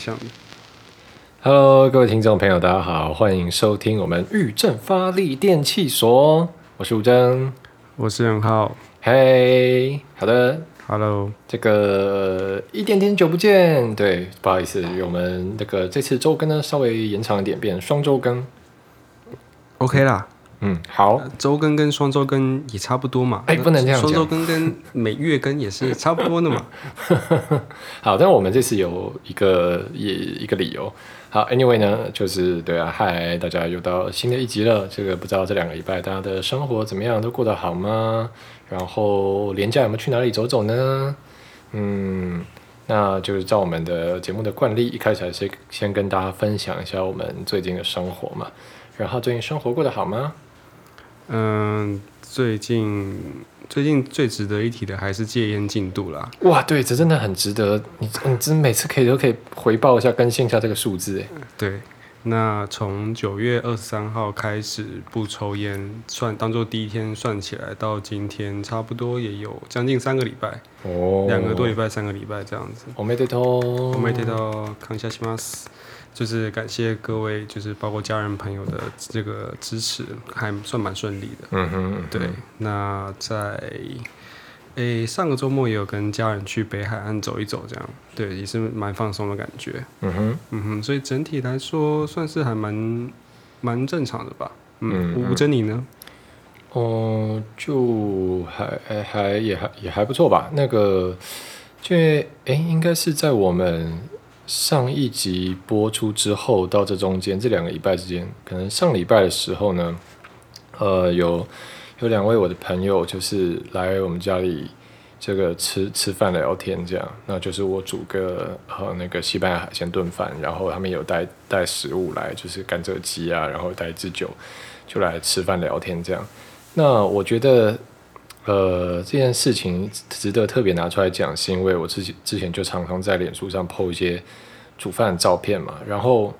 像的。Hello，各位听众朋友，大家好，欢迎收听我们玉正发力电器所，我是吴征。我是任浩嘿，好的，，Hello，这个一点点久不见，对，不好意思，我们那个这次周更呢稍微延长一点，变双周更。OK 啦。嗯，好，周更跟双周更也差不多嘛。哎不能这样讲双周更跟每月更也是差不多的嘛。好，但我们这次有一个也一个理由。好，Anyway 呢，就是对啊，嗨，大家又到新的一集了。这个不知道这两个礼拜大家的生活怎么样，都过得好吗？然后连假有没有去哪里走走呢？嗯，那就是照我们的节目的惯例，一开始还是先跟大家分享一下我们最近的生活嘛。然后最近生活过得好吗？嗯，最近最近最值得一提的还是戒烟进度啦。哇，对，这真的很值得你，你真每次可以都可以回报一下、更新一下这个数字，哎，对，那从九月二十三号开始不抽烟，算当做第一天算起来，到今天差不多也有将近三个礼拜，哦两个多礼拜、三个礼拜这样子。おめでとう。我没提到康下西马斯， 就是感谢各位，就是包括家人朋友的这个支持，还算蛮顺利的。嗯哼，对，那在诶、上个周末也有跟家人去北海岸走一走，这样对，也是蛮放松的感觉。嗯哼，嗯哼，所以整体来说算是还蛮蛮正常的吧。嗯，嗯吴珍妮呢？哦，就还还还也还也还不错吧。那个，就哎，应该是在我们上一集播出之后到这中间这两个礼拜之间，可能上礼拜的时候呢，呃，有有两位我的朋友就是来我们家里这个吃吃饭聊天这样，那就是我煮个呃那个西班牙海鲜炖饭，然后他们有带带食物来，就是甘蔗鸡啊，然后带一支酒，就来吃饭聊天这样。那我觉得，呃，这件事情值得特别拿出来讲，是因为我之前之前就常常在脸书上 PO 一些煮饭的照片嘛，然后，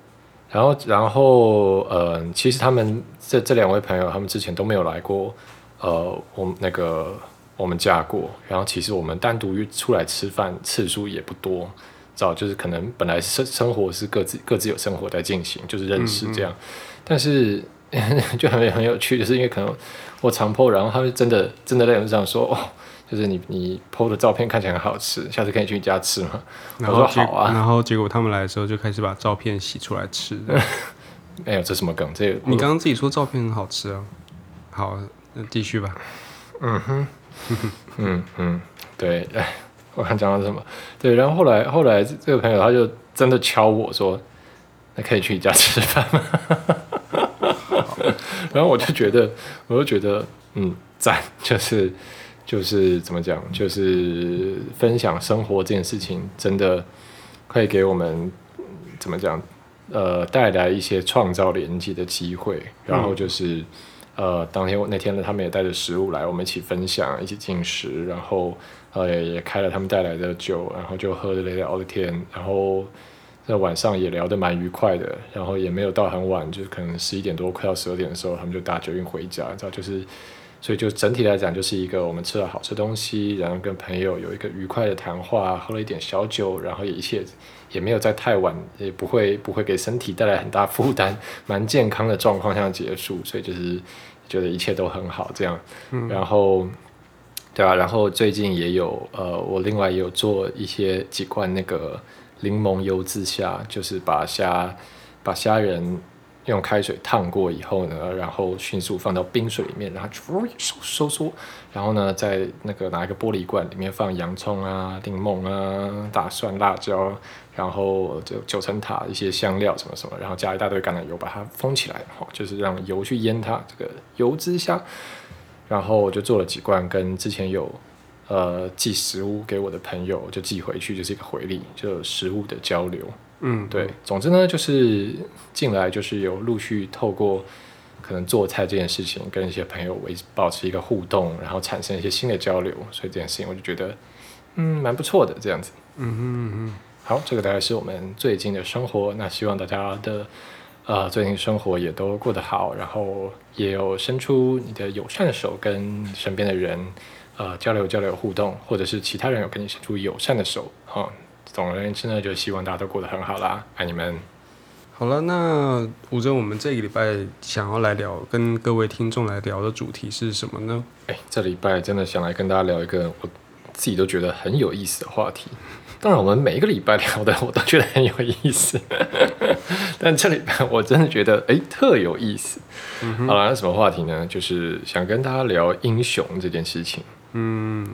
然后，然后，呃，其实他们这这两位朋友，他们之前都没有来过，呃，我们那个我们家过，然后其实我们单独约出来吃饭次数也不多，知道，就是可能本来生生活是各自各自有生活在进行，就是认识这样，但是 就很很有趣，就是因为可能我常 PO，然后他们真的真的在脸上说，哦，就是你你 PO 的照片看起来很好吃，下次可以去你家吃吗？我然后说好啊，然后结果他们来的时候就开始把照片洗出来吃。没有这什么梗，这你刚刚自己说照片很好吃啊。好，那继续吧。嗯哼 嗯，对，哎，我看讲到什么？对，然后后来后来这个朋友他就真的敲我说，那可以去你家吃饭吗？然后我就觉得，我就觉得，嗯，赞，就是就是怎么讲，就是分享生活这件事情，真的可以给我们怎么讲，呃，带来一些创造连接的机会。然后就是，呃，当天那天呢，他们也带着食物来，我们一起分享，一起进食，然后呃也开了他们带来的酒，然后就喝着聊的天，然后。在晚上也聊得蛮愉快的，然后也没有到很晚，就是可能十一点多快到十二点的时候，他们就搭捷运回家，你知道，就是，所以就整体来讲，就是一个我们吃了好吃东西，然后跟朋友有一个愉快的谈话，喝了一点小酒，然后也一切也没有在太晚，也不会不会给身体带来很大负担，蛮健康的状况下结束，所以就是觉得一切都很好这样，然后。对啊，然后最近也有呃，我另外也有做一些几罐那个柠檬油渍虾，就是把虾把虾仁用开水烫过以后呢，然后迅速放到冰水里面，然后收收缩，然后呢，在那个拿一个玻璃罐里面放洋葱啊、柠檬啊、大蒜、辣椒，然后就九层塔一些香料什么什么，然后加一大堆橄榄油把它封起来，哈，就是让油去腌它这个油脂虾。然后我就做了几罐，跟之前有呃寄食物给我的朋友就寄回去，就是一个回礼，就食物的交流。嗯，对，总之呢，就是进来就是有陆续透过可能做菜这件事情，跟一些朋友维保持一个互动，然后产生一些新的交流，所以这件事情我就觉得嗯蛮不错的这样子。嗯嗯嗯哼，好，这个大概是我们最近的生活。那希望大家的呃最近生活也都过得好，然后也有伸出你的友善的手跟身边的人呃交流交流互动，或者是其他人有跟你伸出友善的手，哈、总而言之呢，就希望大家都过得很好啦，爱你们。好了，那吴征，我们这个礼拜想要来聊，跟各位听众来聊的主题是什么呢？哎，这礼拜真的想来跟大家聊一个我自己都觉得很有意思的话题。当然，我们每一个礼拜聊的我都觉得很有意思，但这礼拜我真的觉得哎特有意思。好了，那什么话题呢？就是想跟大家聊英雄这件事情。嗯，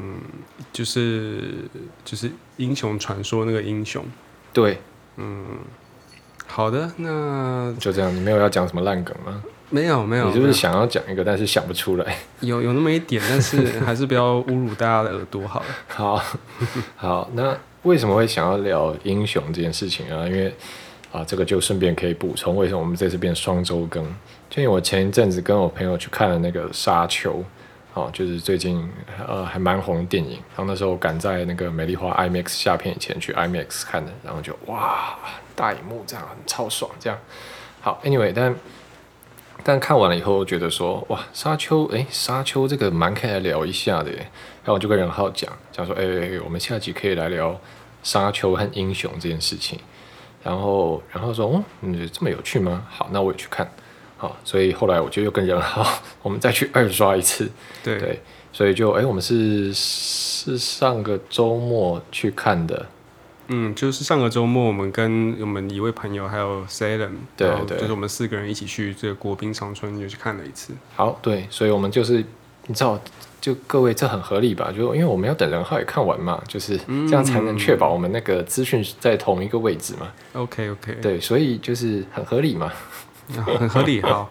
就是就是英雄传说那个英雄。对，嗯好的，那就这样。你没有要讲什么烂梗吗？没有没有，你是不是想要讲一个，但是想不出来？有有那么一点，但是还是不要侮辱大家的耳朵好了。好好，那为什么会想要聊英雄这件事情啊？因为啊，这个就顺便可以补充，为什么我们这次变双周更？就因为我前一阵子跟我朋友去看了那个《沙丘》，哦，就是最近呃还蛮红的电影，然后那时候赶在那个美丽华 IMAX 下片以前去 IMAX 看的，然后就哇，大荧幕这样很超爽，这样好。Anyway，但但看完了以后，觉得说哇，沙丘，诶，沙丘这个蛮可以来聊一下的耶。然后我就跟任浩讲，讲说，诶，我们下集可以来聊沙丘和英雄这件事情。然后，然后说，哦，你，这么有趣吗？好，那我也去看。好，所以后来我就又跟任浩，我们再去二刷一次。对，对，所以就，诶，我们是是上个周末去看的。嗯，就是上个周末我们跟我们一位朋友还有 Salem，对对就是我们四个人一起去这个国宾长春就去看了一次。好，对，所以我们就是你知道，就各位这很合理吧？就因为我们要等任浩也看完嘛，就是这样才能确保我们那个资讯在同一个位置嘛。OK OK，对，所以就是很合理嘛。很合理。好，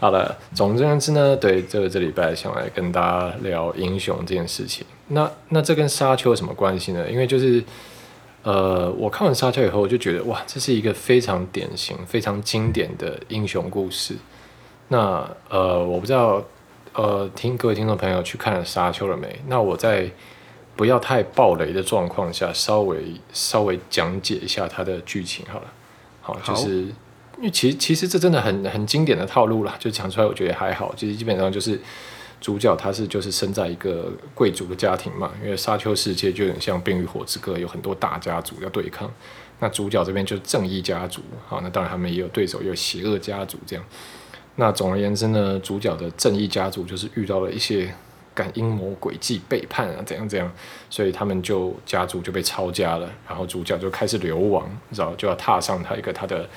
好了，总之言之呢，对，这个这礼拜想来跟大家聊英雄这件事情。那那这跟沙丘有什么关系呢？因为就是呃，我看完沙丘以后，我就觉得哇，这是一个非常典型、非常经典的英雄故事。那呃，我不知道呃，听各位听众朋友去看了沙丘了没？那我在不要太暴雷的状况下，稍微稍微讲解一下它的剧情好了。好，就是因为其实其实这真的很很经典的套路啦，就讲出来我觉得还好。其实基本上就是主角他是就是生在一个贵族的家庭嘛，因为沙丘世界就有点像《冰与火之歌》，有很多大家族要对抗。那主角这边就是正义家族，好，那当然他们也有对手，也有邪恶家族这样。那总而言之呢，主角的正义家族就是遇到了一些感阴谋诡计、背叛啊，怎样怎样，所以他们就家族就被抄家了，然后主角就开始流亡，然后就要踏上他一个他的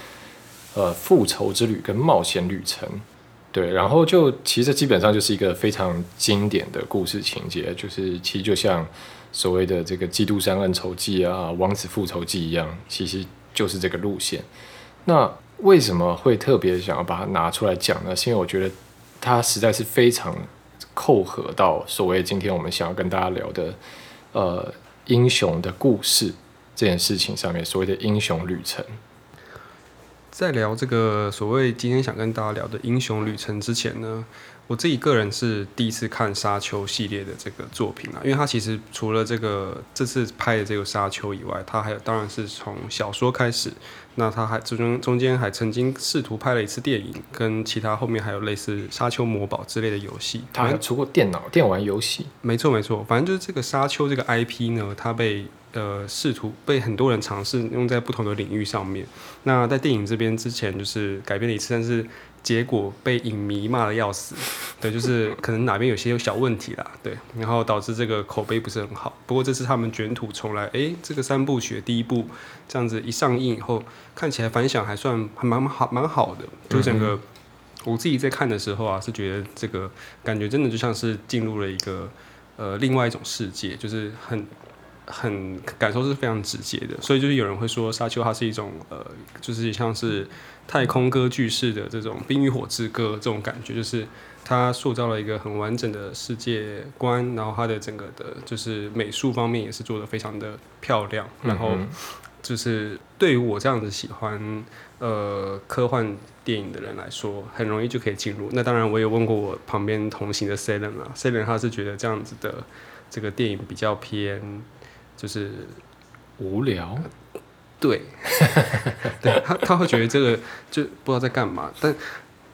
呃复仇之旅跟冒险旅程。对，然后就其实基本上就是一个非常经典的故事情节，就是其实就像所谓的这个《基督山恩仇记》啊，《王子复仇记》一样，其实就是这个路线。那为什么会特别想要把它拿出来讲呢？是因为我觉得它实在是非常扣合到所谓今天我们想要跟大家聊的呃英雄的故事这件事情上面，所谓的英雄旅程。在聊这个所谓今天想跟大家聊的英雄旅程之前呢，我自己个人是第一次看《沙丘》系列的这个作品啊，因为它其实除了这个这次拍的这个《沙丘》以外，它还有当然是从小说开始，那它还中中中间还曾经试图拍了一次电影，跟其他后面还有类似《沙丘魔堡》之类的游戏，它还有出过电脑电玩游戏，没错没错，反正就是这个沙丘这个 IP 呢，它被呃试图被很多人尝试用在不同的领域上面。那在电影这边之前就是改编了一次，但是结果被影迷骂的要死，对，就是可能哪边有些有小问题啦，对，然后导致这个口碑不是很好。不过这次他们卷土重来，诶，这个三部曲第一部这样子一上映以后，看起来反响还算还蛮好蛮好的，就整个。我自己在看的时候啊，是觉得这个感觉真的就像是进入了一个呃另外一种世界，就是很很感受是非常直接的。所以就是有人会说《沙丘》它是一种呃，就是像是太空歌剧式的这种《冰与火之歌》这种感觉，就是它塑造了一个很完整的世界观，然后它的整个的就是美术方面也是做的非常的漂亮，然后。嗯就是对于我这样子喜欢呃科幻电影的人来说，很容易就可以进入。那当然，我也问过我旁边同行的 Selen 啊，Selen 他是觉得这样子的这个电影比较偏，就是无聊，对，对他他会觉得这个就不知道在干嘛。但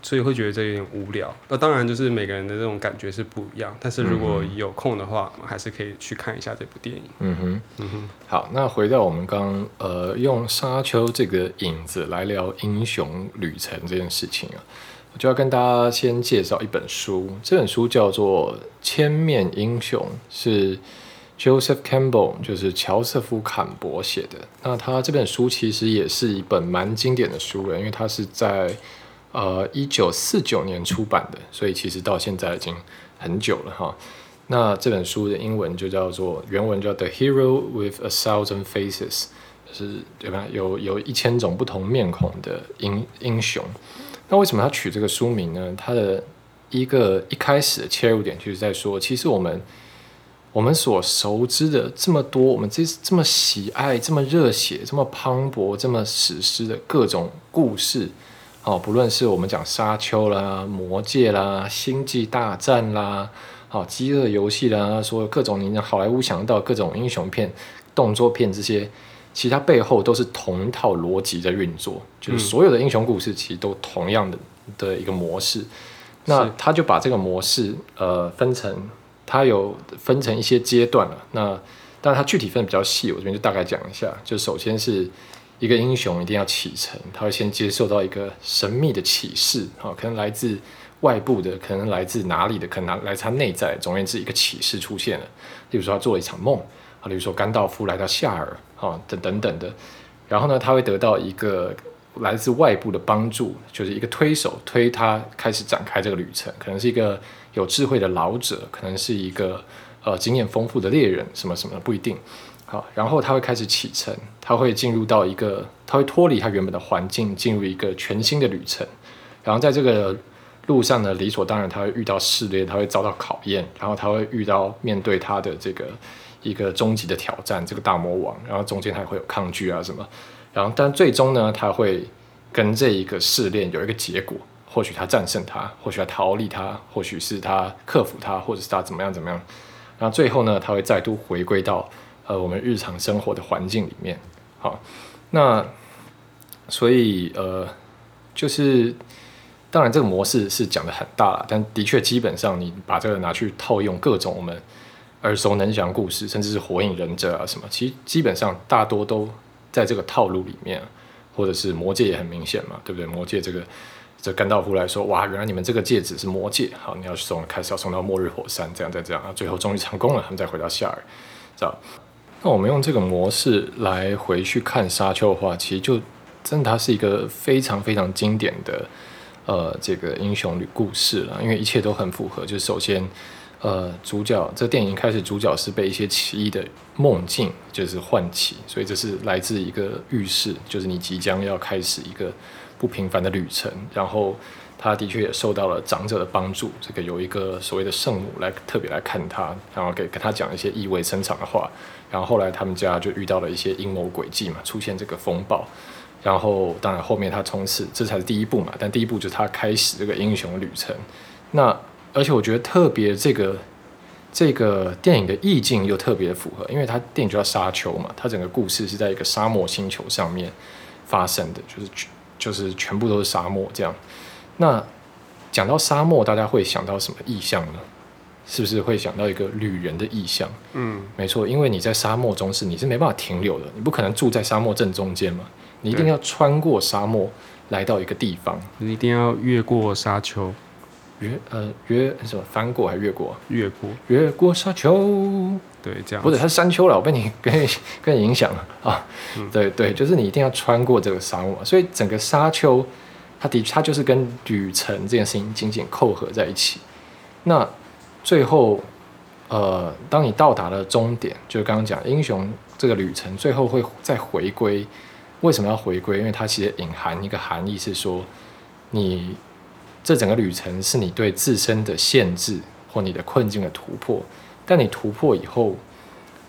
所以会觉得这有点无聊。那当然就是每个人的这种感觉是不一样，但是如果有空的话，还是可以去看一下这部电影。嗯哼，嗯哼。好，那回到我们刚呃用沙丘这个影子来聊英雄旅程这件事情啊，我就要跟大家先介绍一本书，这本书叫做《千面英雄》，是 Joseph Campbell，就是乔瑟夫·坎伯写的。那他这本书其实也是一本蛮经典的书了，因为它是在呃，一九四九年出版的，所以其实到现在已经很久了哈。那这本书的英文就叫做原文叫《The Hero with a Thousand Faces》，就是对吧？有有一千种不同面孔的英英雄。那为什么他取这个书名呢？他的一个一开始的切入点就是在说，其实我们我们所熟知的这么多，我们这这么喜爱、这么热血、这么磅礴、这么史诗的各种故事。哦，不论是我们讲沙丘啦、魔戒啦、星际大战啦，好，饥饿游戏啦，所有各种你好莱坞想到各种英雄片、动作片这些，其实它背后都是同一套逻辑在运作，就是所有的英雄故事其实都同样的的一个模式。那他就把这个模式呃分成，它有分成一些阶段了。那但它具体分的比较细，我这边就大概讲一下。就首先是。一个英雄一定要启程，他会先接受到一个神秘的启示，啊，可能来自外部的，可能来自哪里的，可能来自他内在。总而言之，一个启示出现了。例如说，他做了一场梦，啊，例如说甘道夫来到夏尔，啊，等等等的。然后呢，他会得到一个来自外部的帮助，就是一个推手，推他开始展开这个旅程。可能是一个有智慧的老者，可能是一个呃经验丰富的猎人，什么什么的，不一定。好，然后他会开始启程，他会进入到一个，他会脱离他原本的环境，进入一个全新的旅程。然后在这个路上呢，理所当然他会遇到试炼，他会遭到考验，然后他会遇到面对他的这个一个终极的挑战，这个大魔王。然后中间还会有抗拒啊什么，然后但最终呢，他会跟这一个试炼有一个结果，或许他战胜他，或许他逃离他，或许是他克服他，或者是他怎么样怎么样。然后最后呢，他会再度回归到。呃，我们日常生活的环境里面，好，那所以呃，就是当然这个模式是讲的很大了，但的确基本上你把这个拿去套用各种我们耳熟能详故事，甚至是火影忍者啊什么，其实基本上大多都在这个套路里面，或者是魔戒也很明显嘛，对不对？魔戒这个这甘道夫来说，哇，原来你们这个戒指是魔戒，好，你要送开始要送到末日火山，这样再这样，啊，最后终于成功了，他们再回到夏尔，知道。那我们用这个模式来回去看沙丘的话，其实就真的它是一个非常非常经典的呃这个英雄旅故事了，因为一切都很符合。就首先，呃，主角这电影开始主角是被一些奇异的梦境就是唤起，所以这是来自一个预示，就是你即将要开始一个不平凡的旅程。然后他的确也受到了长者的帮助，这个有一个所谓的圣母来特别来看他，然后给跟他讲一些意味深长的话。然后后来他们家就遇到了一些阴谋诡计嘛，出现这个风暴。然后当然后面他从此这才是第一步嘛，但第一步就是他开始这个英雄旅程。那而且我觉得特别这个这个电影的意境又特别符合，因为它电影就叫沙丘嘛，它整个故事是在一个沙漠星球上面发生的，就是就是全部都是沙漠这样。那讲到沙漠，大家会想到什么意象呢？是不是会想到一个旅人的意象？嗯，没错，因为你在沙漠中是你是没办法停留的，你不可能住在沙漠正中间嘛，你一定要穿过沙漠来到一个地方，你一定要越过沙丘，越呃越什么翻过还越过？越过越过沙丘，对，这样不是它是山丘了，我被你 跟你跟你影响了啊，对对，就是你一定要穿过这个沙漠，所以整个沙丘它的它就是跟旅程这件事情紧紧扣合在一起，那。最后，呃，当你到达了终点，就是刚刚讲英雄这个旅程，最后会再回归。为什么要回归？因为它其实隐含一个含义是说，你这整个旅程是你对自身的限制或你的困境的突破。但你突破以后，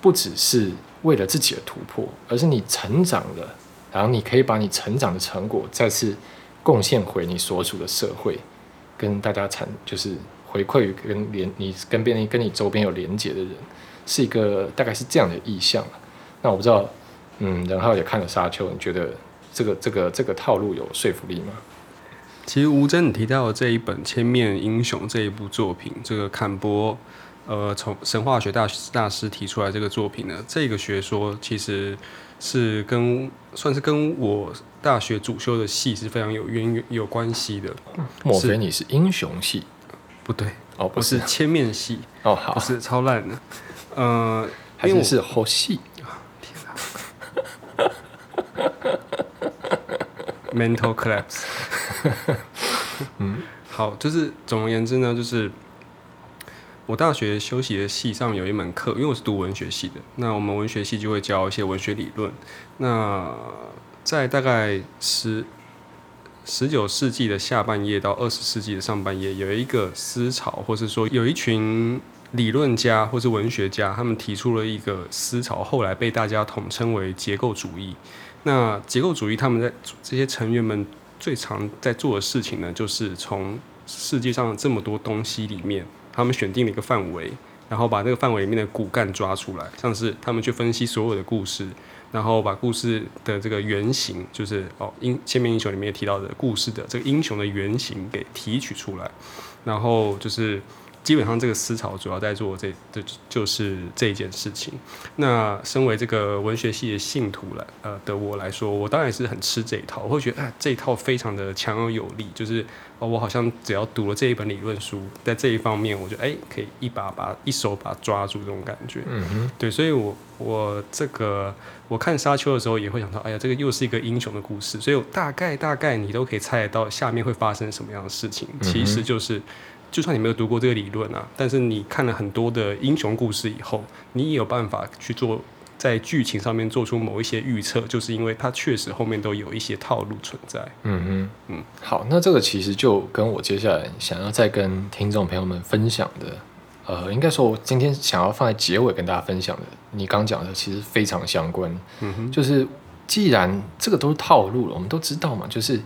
不只是为了自己的突破，而是你成长了，然后你可以把你成长的成果再次贡献回你所属的社会，跟大家产就是。回馈于跟连你跟别人跟你周边有连接的人，是一个大概是这样的意向。那我不知道，嗯，然后也看了《沙丘》，你觉得这个这个这个套路有说服力吗？其实吴真你提到的这一本《千面英雄》这一部作品，这个坎伯，呃，从神话学大大师提出来这个作品呢，这个学说其实是跟算是跟我大学主修的系是非常有渊源有关系的。莫非你是英雄系？不对，哦，不是千面系，哦，好不，是超烂的。呃，还因为我是是后系。mental collapse。嗯，好，就是总而言之呢，就是我大学修习的系上有一门课，因为我是读文学系的，那我们文学系就会教一些文学理论。那在大概十十九世纪的下半叶到二十世纪的上半叶，有一个思潮，或是说有一群理论家或是文学家，他们提出了一个思潮，后来被大家统称为结构主义。那结构主义他们在这些成员们最常在做的事情呢，就是从世界上这么多东西里面，他们选定了一个范围，然后把这个范围里面的骨干抓出来，像是他们去分析所有的故事，然后把故事的这个原型，就是哦英千面英雄里面提到的故事的这个英雄的原型给提取出来，然后就是基本上这个思潮主要在做这这就是这一件事情。那身为这个文学系的信徒了呃的我来说，我当然是很吃这一套，我会觉得哎这一套非常的强而有力，就是哦我好像只要读了这一本理论书，在这一方面，我就哎可以一把把一手把它抓住这种感觉。嗯哼，对，所以我我这个我看沙丘的时候也会想到，哎呀，这个又是一个英雄的故事，所以我大概大概你都可以猜得到下面会发生什么样的事情。其实就是，就算你没有读过这个理论啊，但是你看了很多的英雄故事以后，你也有办法去做在剧情上面做出某一些预测，就是因为它确实后面都有一些套路存在。嗯哼，嗯，好，那这个其实就跟我接下来想要再跟听众朋友们分享的，呃，应该说我今天想要放在结尾跟大家分享的，你刚讲的其实非常相关。嗯哼，就是既然这个都是套路了，我们都知道嘛，就是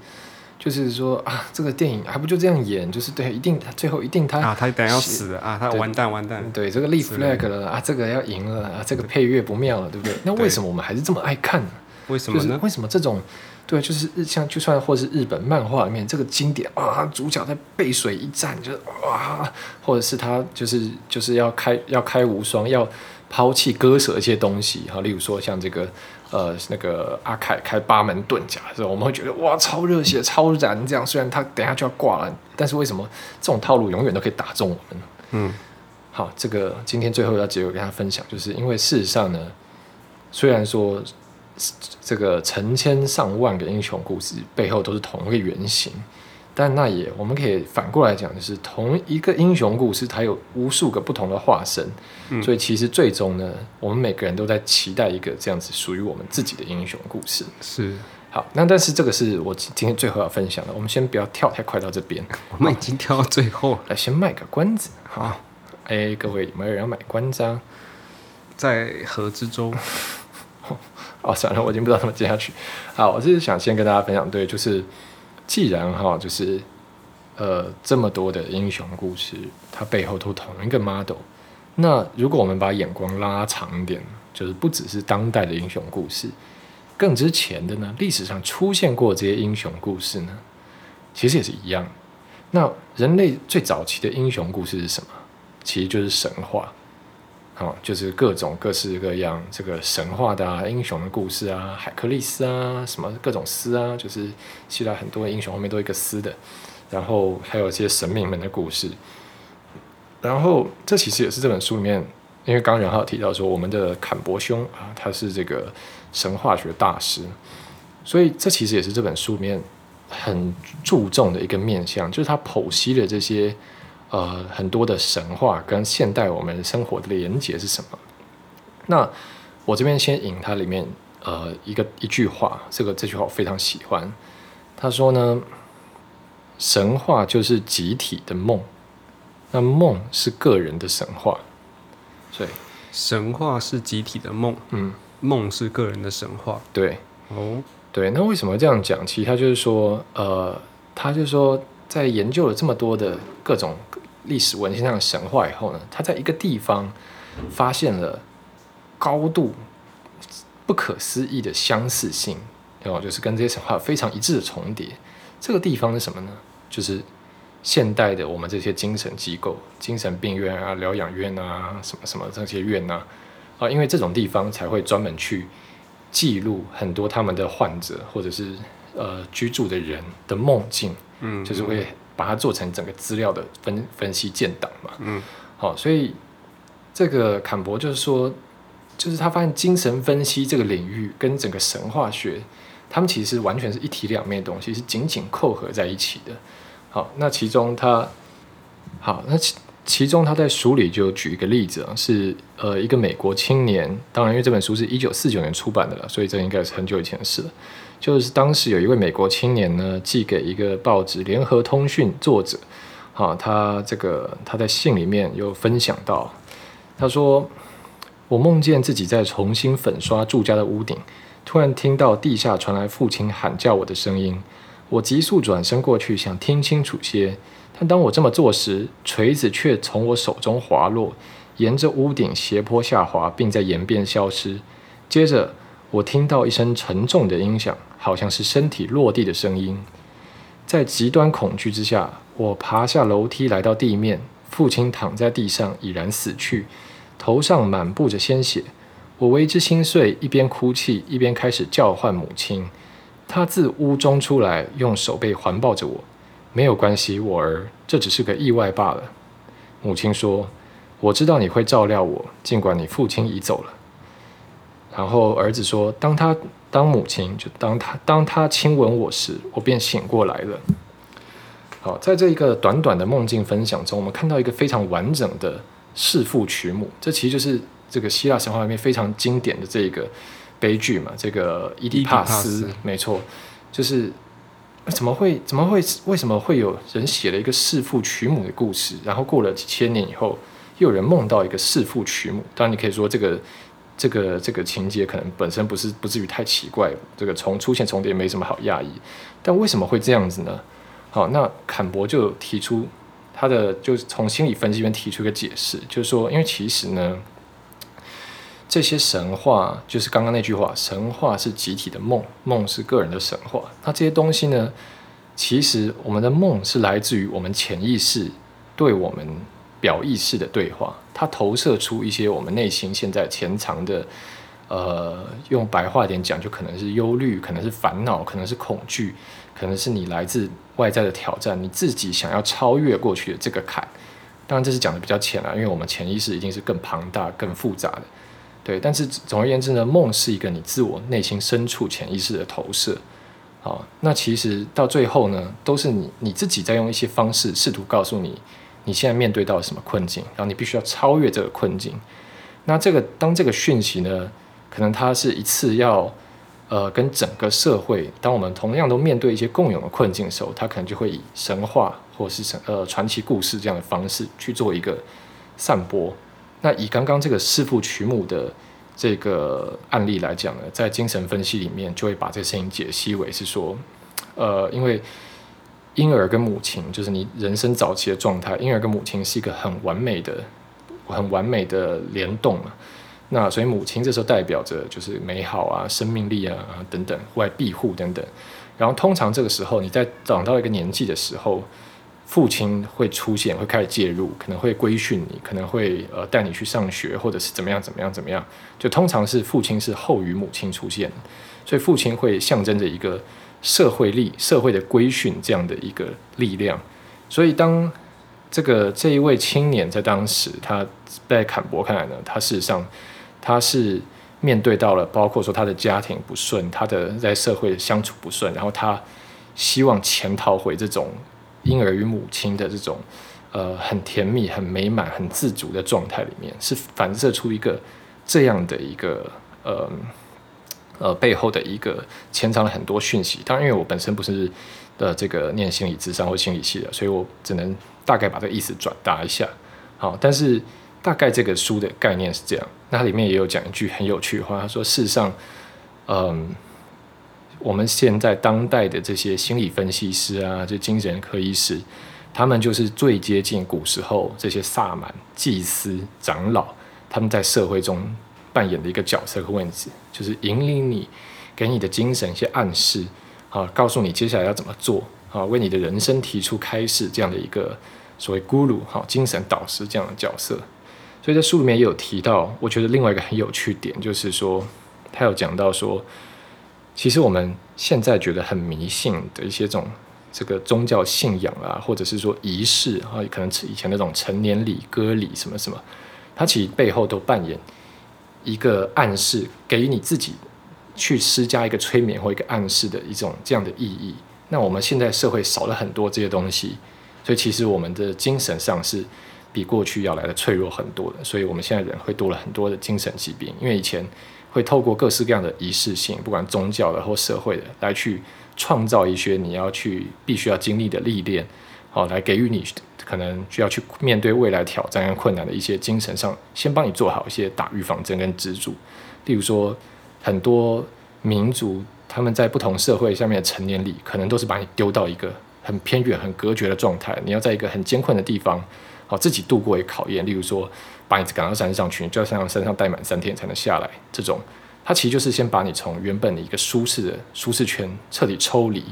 就是说啊，这个电影还不就这样演，就是对，一定他最后一定他啊，他等下要死了啊，他完蛋完蛋。对这个立 flag 了啊，这个要赢了啊，这个配乐不妙了，对不对？那为什么我们还是这么爱看呢？为什么呢？就是为什么这种对，就是日像就算或是日本漫画里面这个经典啊，主角在背水一战，就是哇，或者是他就是就是要开要开无双，要抛弃割舍一些东西哈，例如说像这个呃那个阿凯开八门遁甲的时候，我们会觉得哇超热血超燃这样，虽然他等下就要挂了，但是为什么这种套路永远都可以打中我们呢？嗯好，这个今天最后要结尾跟大家分享，就是因为事实上呢，虽然说这个成千上万个英雄故事背后都是同一个原型，但那也我们可以反过来讲，就是同一个英雄故事，它有无数个不同的化身，嗯所以其实最终呢，我们每个人都在期待一个这样子属于我们自己的英雄故事。是好，那但是这个是我今天最后要分享的，我们先不要跳太快到这边，我们已经跳到最后了，来先卖个关子。好，哎，各位有没有人要买关子啊？在河之洲。哦，算了，我已经不知道怎么接下去。好，我是想先跟大家分享，对，就是既然哈，就是呃这么多的英雄故事，它背后都同一个 model，那如果我们把眼光拉长一点，就是不只是当代的英雄故事，更之前的呢，历史上出现过这些英雄故事呢，其实也是一样。那人类最早期的英雄故事是什么？其实就是神话。好、就是各种各式各样这个神话的啊，英雄的故事啊，海克力斯啊，什么各种斯啊，就是希腊很多英雄后面都一个斯的，然后还有一些神明们的故事。然后这其实也是这本书里面，因为刚刚任浩提到说，我们的坎伯兄啊，他是这个神话学大师，所以这其实也是这本书里面很注重的一个面向，就是他剖析了这些。呃，很多的神话跟现代我们生活的连接是什么？那我这边先引它里面呃一个一句话，这个这句话我非常喜欢。他说呢，神话就是集体的梦，那梦是个人的神话。所以，神话是集体的梦，嗯，梦是个人的神话。对哦，对。那为什么这样讲？其实他就是说，呃，他就是说，在研究了这么多的各种历史文献上的神话以后呢，他在一个地方发现了高度不可思议的相似性，哦，就是跟这些神话非常一致的重叠。这个地方是什么呢？就是现代的我们这些精神机构、精神病院啊、疗养院啊、什么什么这些院啊，啊，因为这种地方才会专门去记录很多他们的患者或者是呃居住的人的梦境，嗯，就是会把它做成整个资料的分分析建档嘛。嗯，好，所以这个坎博就是说，就是他发现精神分析这个领域跟整个神话学，他们其实完全是一体两面的东西，是紧紧扣合在一起的。好，那其中他，好，那其其中他在书里就举一个例子啊，是呃一个美国青年，当然因为这本书是一九四九年出版的了，所以这应该是很久以前的事了。就是当时有一位美国青年呢，寄给一个报纸《联合通讯》作者，好，他这个他在信里面有分享到，他说：“我梦见自己在重新粉刷住家的屋顶，突然听到地下传来父亲喊叫我的声音。我急速转身过去，想听清楚些。但当我这么做时，锤子却从我手中滑落，沿着屋顶斜坡下滑，并在岩边消失。接着，我听到一声沉重的音响，好像是身体落地的声音。在极端恐惧之下，我爬下楼梯来到地面。父亲躺在地上，已然死去，头上满布着鲜血。我为之心碎，一边哭泣，一边开始叫唤母亲。她自屋中出来，用手背环抱着我。没有关系，我儿，这只是个意外罢了。母亲说：“我知道你会照料我，尽管你父亲已走了。”然后儿子说：“当他当母亲，就当他当他亲吻我时，我便醒过来了。”好，在这一个短短的梦境分享中，我们看到一个非常完整的弑父娶母。这其实就是这个希腊神话里面非常经典的这一个悲剧嘛，这个伊底帕斯，伊底帕斯没错，就是怎么会怎么会为什么会有人写了一个弑父娶母的故事，然后过了几千年以后，又有人梦到一个弑父娶母？当然，你可以说这个这个这个情节可能本身不是不至于太奇怪，这个重出现重叠没什么好讶异，但为什么会这样子呢？好，那坎博就提出他的，就从心理分析里面提出一个解释，就是说，因为其实呢，这些神话就是刚刚那句话，神话是集体的梦，梦是个人的神话。那这些东西呢，其实我们的梦是来自于我们潜意识对我们表意识的对话，它投射出一些我们内心现在潜藏的。呃，用白话点讲，就可能是忧虑，可能是烦恼，可能是恐惧，可能是你来自外在的挑战，你自己想要超越过去的这个坎。当然，这是讲的比较浅了，因为我们潜意识一定是更庞大、更复杂的。对，但是总而言之呢，梦是一个你自我内心深处潜意识的投射。好，那其实到最后呢，都是你你自己在用一些方式试图告诉你，你现在面对到什么困境，然后你必须要超越这个困境。那这个当这个讯息呢？可能它是一次要，呃，跟整个社会，当我们同样都面对一些共有的困境的时候，它可能就会以神话或是神呃传奇故事这样的方式去做一个散播。那以刚刚这个弑父娶母的这个案例来讲呢，在精神分析里面就会把这个事情解析为是说，呃，因为婴儿跟母亲就是你人生早期的状态，婴儿跟母亲是一个很完美的、很完美的联动嘛。那所以母亲这时候代表着就是美好啊、生命力啊等等，外庇护等等。然后通常这个时候你在长到一个年纪的时候，父亲会出现，会开始介入，可能会规训你，可能会呃带你去上学，或者是怎么样怎么样怎么样。就通常是父亲是后于母亲出现，所以父亲会象征着一个社会力、社会的规训这样的一个力量。所以当这个这一位青年在当时，他在坎博看来呢，他事实上。他是面对到了，包括说他的家庭不顺，他的在社会相处不顺，然后他希望潜逃回这种婴儿与母亲的这种呃很甜蜜、很美满、很自主的状态里面，是反射出一个这样的一个呃呃背后的一个潜藏了很多讯息。当然，因为我本身不是的这个念心理智商或心理系的，所以我只能大概把这个意思转达一下。好，但是。大概这个书的概念是这样，那里面也有讲一句很有趣的话，他说：“事实上，嗯，我们现在当代的这些心理分析师啊，这精神科医师，他们就是最接近古时候这些萨满、祭司、长老他们在社会中扮演的一个角色和位置，就是引领你，给你的精神一些暗示，啊，告诉你接下来要怎么做，啊，为你的人生提出开示这样的一个所谓 guru 哈精神导师这样的角色。所以在书里面也有提到，我觉得另外一个很有趣点就是说，他有讲到说，其实我们现在觉得很迷信的一些这种这个宗教信仰啊，或者是说仪式啊，可能以前那种成年礼、歌礼什么什么，它其实背后都扮演一个暗示，给你自己去施加一个催眠或一个暗示的一种这样的意义。那我们现在社会少了很多这些东西，所以其实我们的精神上是。比过去要来的脆弱很多的，所以我们现在人会多了很多的精神疾病，因为以前会透过各式各样的仪式性，不管宗教的或社会的，来去创造一些你要去必须要经历的历练，哦，来给予你可能需要去面对未来挑战跟困难的一些精神上，先帮你做好一些打预防针跟支柱。例如说，很多民族他们在不同社会下面的成年礼，可能都是把你丢到一个很偏远、很隔绝的状态，你要在一个很艰困的地方。好，自己度过一个考验，例如说，把你赶到山上去，你就要上山上待满三天才能下来。这种，它其实就是先把你从原本的一个舒适的舒适圈彻底抽离，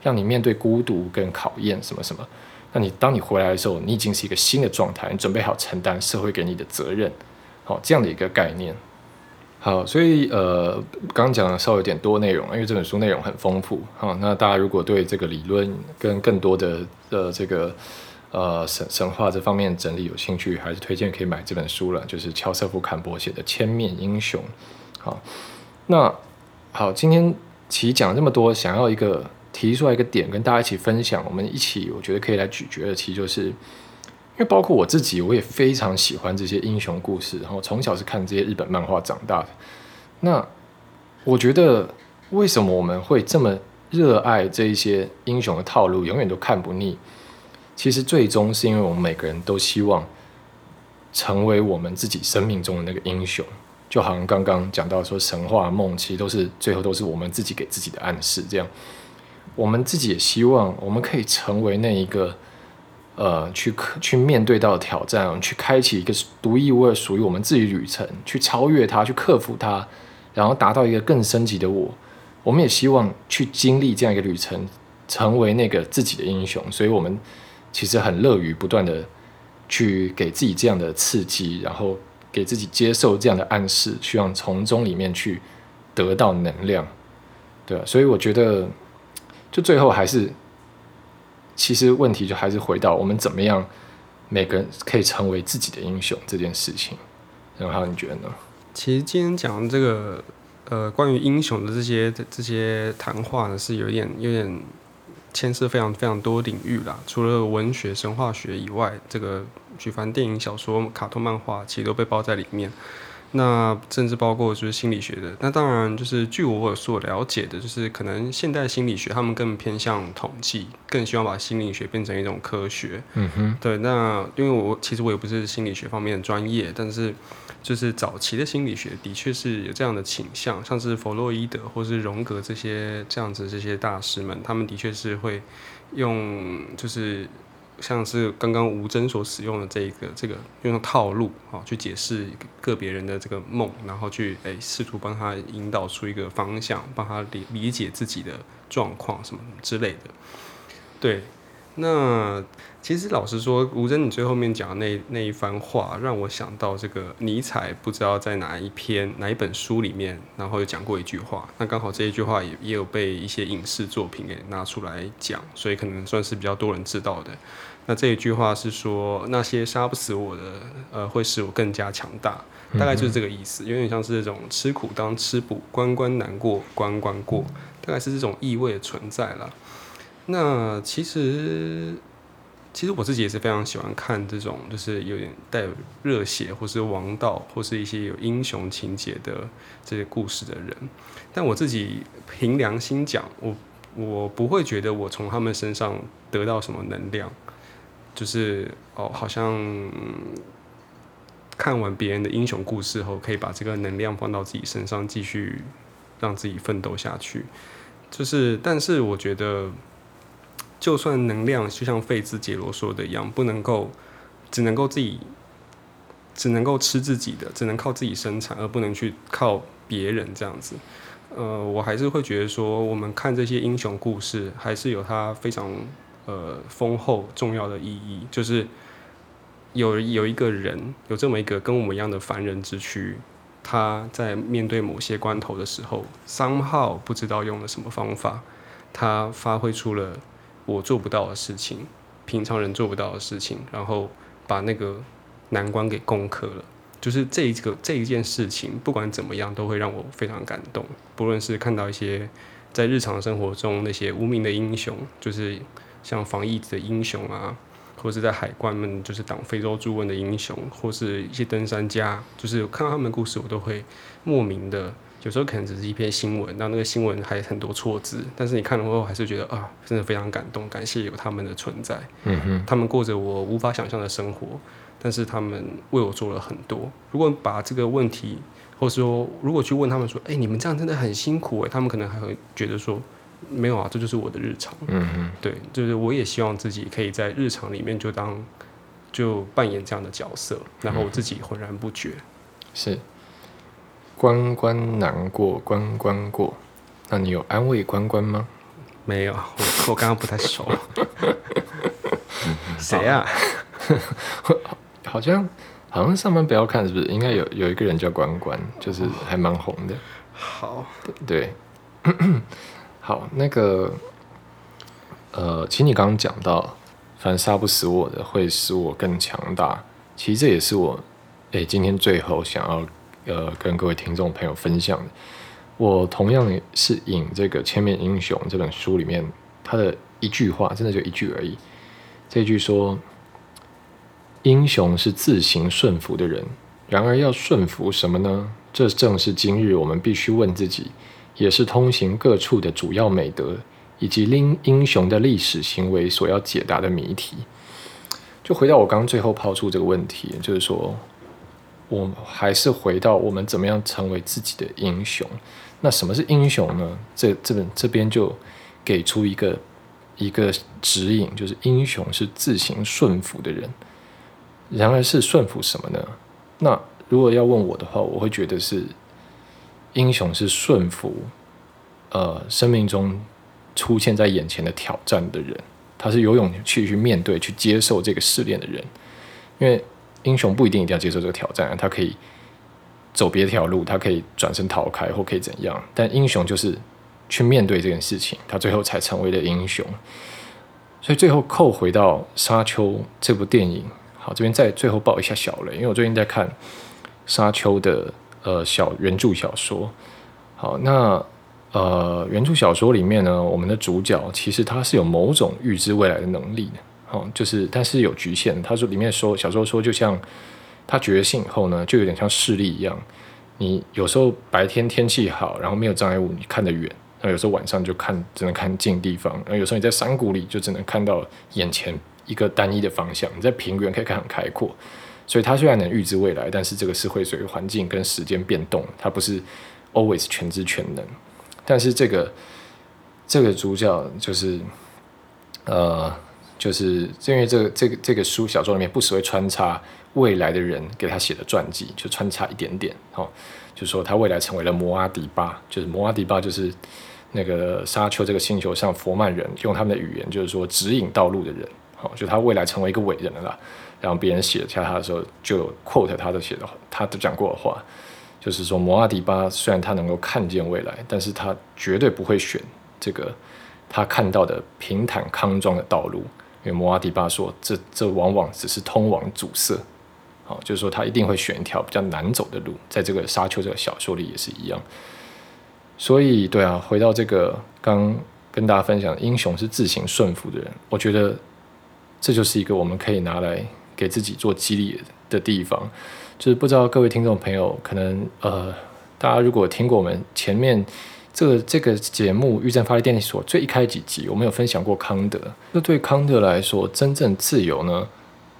让你面对孤独跟考验什么什么。那你当你回来的时候，你已经是一个新的状态，你准备好承担社会给你的责任。好，这样的一个概念。好，所以呃，刚刚讲的稍微有点多内容，因为这本书内容很丰富。好，那大家如果对这个理论跟更多的呃这个。呃，神神话这方面整理有兴趣，还是推荐可以买这本书了，就是乔瑟夫坎伯写的《千面英雄》。好，那好，今天其实讲了这么多，想要一个提出来一个点，跟大家一起分享，我们一起我觉得可以来咀嚼的，其实就是因为包括我自己，我也非常喜欢这些英雄故事，然后从小是看这些日本漫画长大的。那我觉得为什么我们会这么热爱这一些英雄的套路，永远都看不腻？其实最终是因为我们每个人都希望成为我们自己生命中的那个英雄，就好像刚刚讲到说神话梦，其实都是最后都是我们自己给自己的暗示。这样，我们自己也希望我们可以成为那一个呃，去去面对到挑战，去开启一个独一无二属于我们自己旅程，去超越它，去克服它，然后达到一个更升级的我。我们也希望去经历这样一个旅程，成为那个自己的英雄。所以，我们。其实很乐于不断的去给自己这样的刺激，然后给自己接受这样的暗示，希望从中里面去得到能量，对所以我觉得，就最后还是，其实问题就还是回到我们怎么样每个人可以成为自己的英雄这件事情。然后你觉得呢？其实今天讲这个呃关于英雄的这些这些谈话呢，是有点有点。牵涉非常非常多领域啦，除了文学、神话学以外，这个举凡电影、小说、卡通、漫画，其实都被包在里面。那甚至包括就是心理学的。那当然就是据我所了解的，就是可能现代心理学他们更偏向统计，更希望把心理学变成一种科学。嗯哼。对，那因为我其实我也不是心理学方面的专业，但是就是早期的心理学的确是有这样的倾向，像是弗洛伊德或是荣格这些这样子这些大师们，他们的确是会用就是。像是刚刚吴真所使用的这一个这个用套路啊，去解释个别人的这个梦，然后去诶试图帮他引导出一个方向，帮他理理解自己的状况什么之类的。对，那其实老实说，吴真你最后面讲的那那一番话，让我想到这个尼采不知道在哪一篇哪一本书里面，然后有讲过一句话，那刚好这一句话也也有被一些影视作品给拿出来讲，所以可能算是比较多人知道的。那这一句话是说，那些杀不死我的，呃，会使我更加强大，大概就是这个意思，有点像是这种吃苦当吃补，关关难过关关过，大概是这种意味的存在了。那其实，其实我自己也是非常喜欢看这种，就是有点带有热血，或是王道，或是一些有英雄情节的这些故事的人。但我自己凭良心讲，我我不会觉得我从他们身上得到什么能量。就是哦，好像看完别人的英雄故事后，可以把这个能量放到自己身上，继续让自己奋斗下去。就是，但是我觉得，就算能量就像费兹杰罗说的一样，不能够只能够自己只能够吃自己的，只能靠自己生产，而不能去靠别人这样子。呃，我还是会觉得说，我们看这些英雄故事，还是有它非常呃丰厚重要的意义。就是有有一个人，有这么一个跟我们一样的凡人之躯，他在面对某些关头的时候，商号不知道用了什么方法，他发挥出了我做不到的事情，平常人做不到的事情，然后把那个难关给攻克了。就是这一个这一件事情，不管怎么样，都会让我非常感动。不论是看到一些在日常生活中那些无名的英雄，就是像防疫的英雄啊，或者是在海关们就是挡非洲猪瘟的英雄，或是一些登山家，就是看到他们的故事，我都会莫名的，有时候可能只是一篇新闻，那那个新闻还很多错字，但是你看了后还是觉得啊，真的非常感动，感谢有他们的存在。嗯哼，他们过着我无法想象的生活。但是他们为我做了很多。如果把这个问题，或是说如果去问他们说：“哎，你们这样真的很辛苦哎。”他们可能还会觉得说：“没有啊，这就是我的日常。”嗯嗯，对，就是我也希望自己可以在日常里面就当就扮演这样的角色，然后我自己浑然不觉。是关关难过关关过，那你有安慰关关吗？没有，我我刚刚不太熟。谁啊？好像好像上班不要看是不是？应该有有一个人叫关关，就是还蛮红的。好，对，好，那个呃，其实你刚刚讲到，反杀不死我的会使我更强大。其实这也是我诶今天最后想要呃跟各位听众朋友分享的。我同样是引这个《千面英雄》这本书里面他的一句话，真的就一句而已。这句说。英雄是自行顺服的人，然而要顺服什么呢？这正是今日我们必须问自己，也是通行各处的主要美德以及英英雄的历史行为所要解答的谜题。就回到我刚刚最后抛出这个问题，就是说，我还是回到我们怎么样成为自己的英雄？那什么是英雄呢？这这本这边就给出一个一个指引，就是英雄是自行顺服的人。然而是顺服什么呢？那如果要问我的话，我会觉得是英雄是顺服，呃，生命中出现在眼前的挑战的人，他是有勇气去面对、去接受这个试炼的人。因为英雄不一定一定要接受这个挑战，他可以走别条路，他可以转身逃开，或可以怎样。但英雄就是去面对这件事情，他最后才成为了英雄。所以最后扣回到《沙丘》这部电影。好，这边再最后爆一下小雷，因为我最近在看《沙丘》的呃小原著小说。好，那呃原著小说里面呢，我们的主角其实他是有某种预知未来的能力的。好，就是但是有局限。他说里面说小说说，就像他觉醒以后呢，就有点像视力一样。你有时候白天天气好，然后没有障碍物，你看得远；那有时候晚上就看只能看近地方。然后有时候你在山谷里，就只能看到眼前。一个单一的方向，你在平原可以看很开阔，所以它虽然能预知未来，但是这个是会随环境跟时间变动，它不是 always 全知全能。但是这个这个主角就是呃，就是因为这个这个这个书小说里面不时会穿插未来的人给他写的传记，就穿插一点点哦，就说他未来成为了摩阿迪巴，就是摩阿迪巴就是那个沙丘这个星球上佛曼人用他们的语言，就是说指引道路的人。哦，就他未来成为一个伟人了啦。然后别人写下他的时候，就 quote 他的写的，他的讲过的话，就是说摩阿迪巴虽然他能够看见未来，但是他绝对不会选这个他看到的平坦康庄的道路，因为摩阿迪巴说，这这往往只是通往阻塞。好，就是说他一定会选一条比较难走的路，在这个沙丘这个小说里也是一样。所以，对啊，回到这个刚跟大家分享，英雄是自行顺服的人，我觉得。这就是一个我们可以拿来给自己做激励的地方，就是不知道各位听众朋友，可能呃，大家如果听过我们前面这个这个节目《预战发力电力所》最一开几集，我们有分享过康德。那对康德来说，真正自由呢，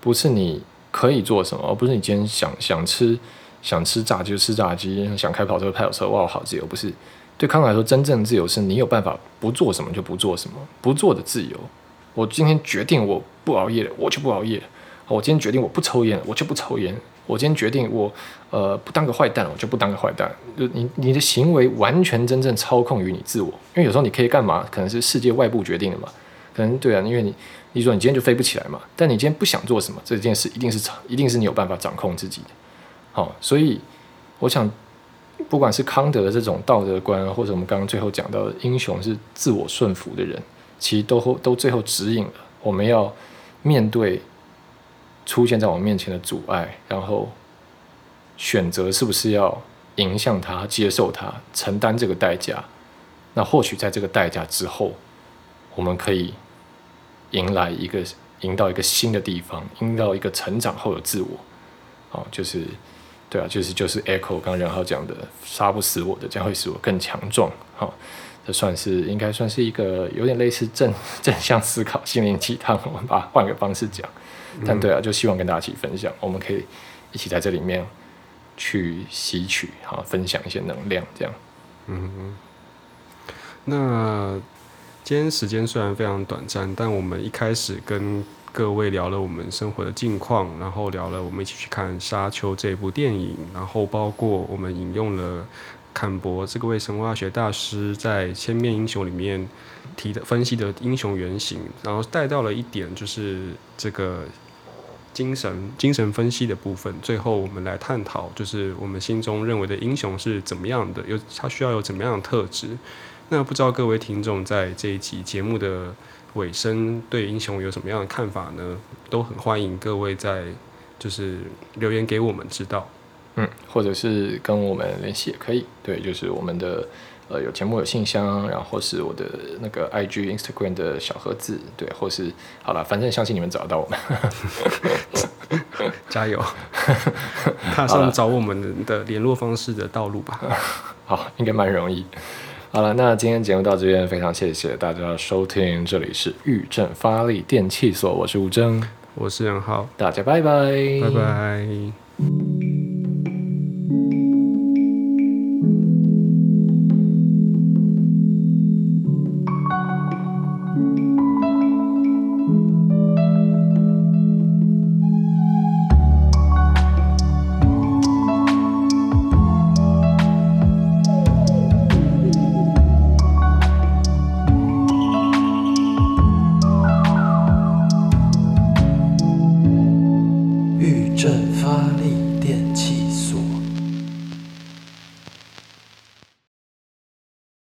不是你可以做什么，而不是你今天想想吃想吃炸鸡就吃炸鸡，想开跑车开跑车，哇，好自由！不是对康德来说，真正自由是你有办法不做什么就不做什么，不做的自由。我今天决定我不熬夜，我就不熬夜。我今天决定我不抽烟了，我就不抽烟。我今天决定我呃不当个坏蛋，我就不当个坏蛋。就你你的行为完全真正操控于你自我，因为有时候你可以干嘛，可能是世界外部决定的嘛。可能对啊，因为你你说你今天就飞不起来嘛，但你今天不想做什么，这件事一定是一定是你有办法掌控自己的。好，所以我想，不管是康德的这种道德观，或者我们刚刚最后讲到的英雄是自我顺服的人，其实都都最后指引了我们要面对出现在我面前的阻碍，然后选择是不是要迎向它、接受它、承担这个代价。那或许在这个代价之后，我们可以。迎来一个，迎到一个新的地方，迎到一个成长后的自我，哦，就是，对啊，就是就是 echo 刚刚任浩讲的，杀不死我的，将会使我更强壮，好，这算是应该算是一个有点类似正正向思考、心灵鸡汤，我们把换个方式讲，但对啊，就希望跟大家一起分享，我们可以一起在这里面去吸取，好，分享一些能量，这样，嗯，那。今天时间虽然非常短暂，但我们一开始跟各位聊了我们生活的近况，然后聊了我们一起去看《沙丘》这部电影，然后包括我们引用了坎伯这个位神话学大师在《千面英雄》里面提的分析的英雄原型，然后带到了一点就是这个精神精神分析的部分。最后我们来探讨，就是我们心中认为的英雄是怎么样的，有他需要有怎么样的特质。那不知道各位听众在这一集节目的尾声对英雄有什么样的看法呢？都很欢迎各位在就是留言给我们知道，嗯，或者是跟我们联系也可以。对，就是我们的呃有节目有信箱，然后是我的那个 IG Instagram 的小盒子，对，或是好了，反正相信你们找到我们，加油，踏上找我们的联络方式的道路吧。好，应该蛮容易。好了，那今天节目到这边，非常谢谢大家收听，这里是玉正发力电器所，我是吴征，我是杨浩，大家拜拜，拜拜。